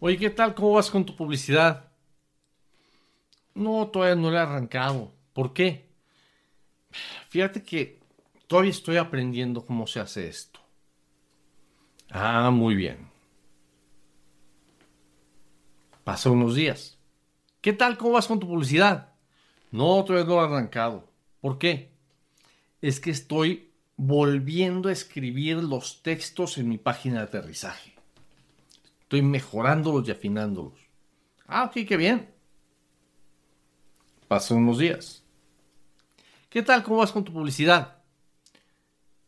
Oye, ¿qué tal? ¿Cómo vas con tu publicidad? No, todavía no le he arrancado. ¿Por qué? Fíjate que todavía estoy aprendiendo cómo se hace esto. Ah, muy bien. Pasa unos días. ¿Qué tal? ¿Cómo vas con tu publicidad? No, todavía no lo he arrancado. ¿Por qué? Es que estoy volviendo a escribir los textos en mi página de aterrizaje. Estoy mejorándolos y afinándolos. Ah, ok, qué bien. Pasan unos días. ¿Qué tal? ¿Cómo vas con tu publicidad?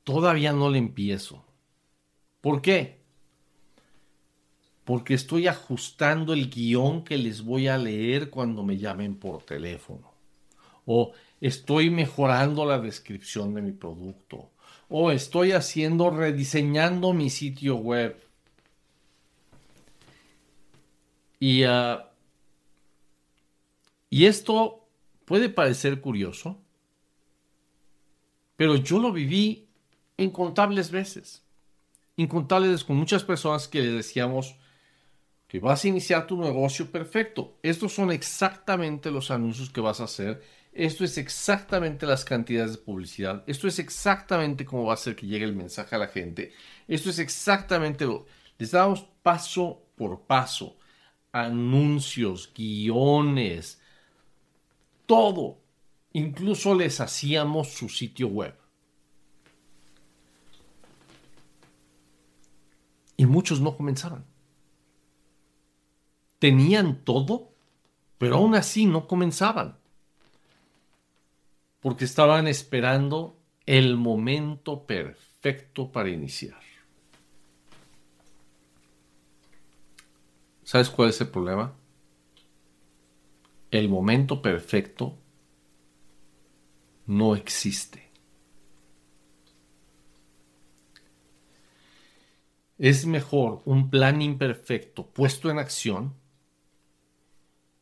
Todavía no le empiezo. ¿Por qué? Porque estoy ajustando el guion que les voy a leer cuando me llamen por teléfono. O estoy mejorando la descripción de mi producto. O estoy haciendo, rediseñando mi sitio web. Y, uh, y esto puede parecer curioso, pero yo lo viví incontables veces. Incontables con muchas personas que les decíamos que vas a iniciar tu negocio perfecto. Estos son exactamente los anuncios que vas a hacer. Esto es exactamente las cantidades de publicidad. Esto es exactamente cómo va a hacer que llegue el mensaje a la gente. Esto es exactamente lo. Les damos paso por paso anuncios, guiones, todo. Incluso les hacíamos su sitio web. Y muchos no comenzaban. Tenían todo, pero aún así no comenzaban. Porque estaban esperando el momento perfecto para iniciar. ¿Sabes cuál es el problema? El momento perfecto no existe. Es mejor un plan imperfecto puesto en acción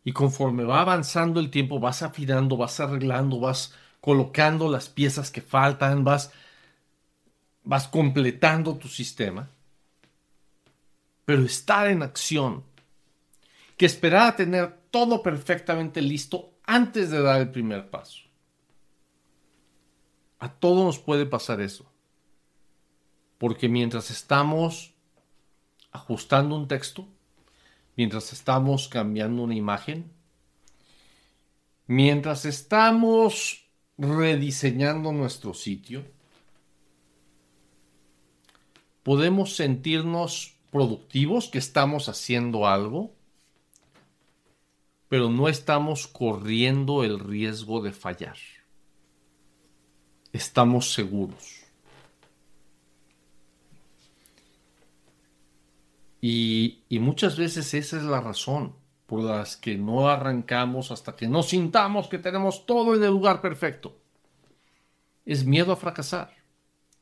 y conforme va avanzando el tiempo vas afinando, vas arreglando, vas colocando las piezas que faltan, vas, vas completando tu sistema. Pero estar en acción que esperar a tener todo perfectamente listo antes de dar el primer paso. A todos nos puede pasar eso. Porque mientras estamos ajustando un texto, mientras estamos cambiando una imagen, mientras estamos rediseñando nuestro sitio, podemos sentirnos productivos, que estamos haciendo algo, pero no estamos corriendo el riesgo de fallar. Estamos seguros. Y, muchas veces esa es la razón por las que no arrancamos hasta que no sintamos que tenemos todo en el lugar perfecto. Es miedo a fracasar,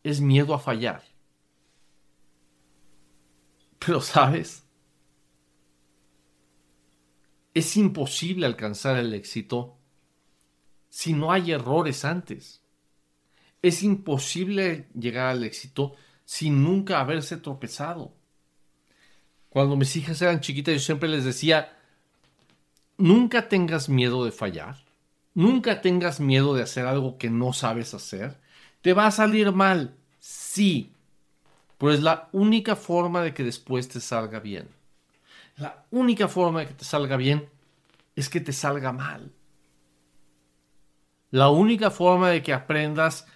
es miedo a fallar. Pero sabes, es imposible alcanzar el éxito si no hay errores antes. Es imposible llegar al éxito sin nunca haberse tropezado. Cuando mis hijas eran chiquitas yo siempre les decía, nunca tengas miedo de fallar, nunca tengas miedo de hacer algo que no sabes hacer. Te va a salir mal, sí, pero es la única forma de que después te salga bien. La única forma de que te salga bien es que te salga mal. La única forma de que aprendas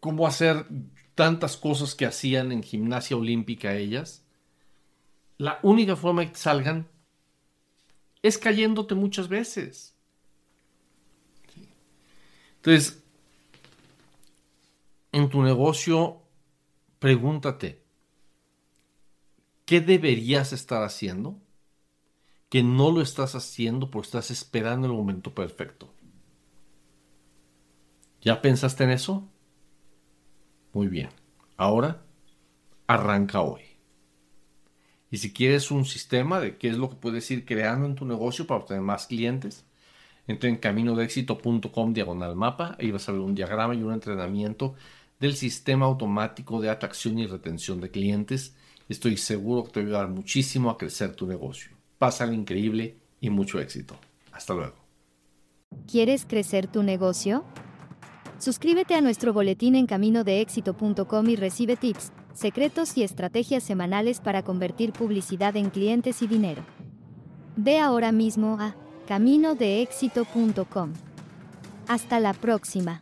cómo hacer tantas cosas que hacían en gimnasia olímpica ellas, la única forma de que te salgan es cayéndote muchas veces. Entonces, en tu negocio, pregúntate, ¿Qué deberías estar haciendo? Que no lo estás haciendo porque estás esperando el momento perfecto. ¿Ya pensaste en eso? Muy bien. Ahora, arranca hoy. Y si quieres un sistema de qué es lo que puedes ir creando en tu negocio para obtener más clientes, entra en caminodeexito.com diagonal mapa. Ahí vas a ver un diagrama y un entrenamiento del sistema automático de atracción y retención de clientes Estoy seguro que te va a ayudar muchísimo a crecer tu negocio. Pásale increíble y mucho éxito. Hasta luego. ¿Quieres crecer tu negocio? Suscríbete a nuestro boletín en caminodeéxito.com y recibe tips, secretos y estrategias semanales para convertir publicidad en clientes y dinero. Ve ahora mismo a caminodeéxito.com. Hasta la próxima.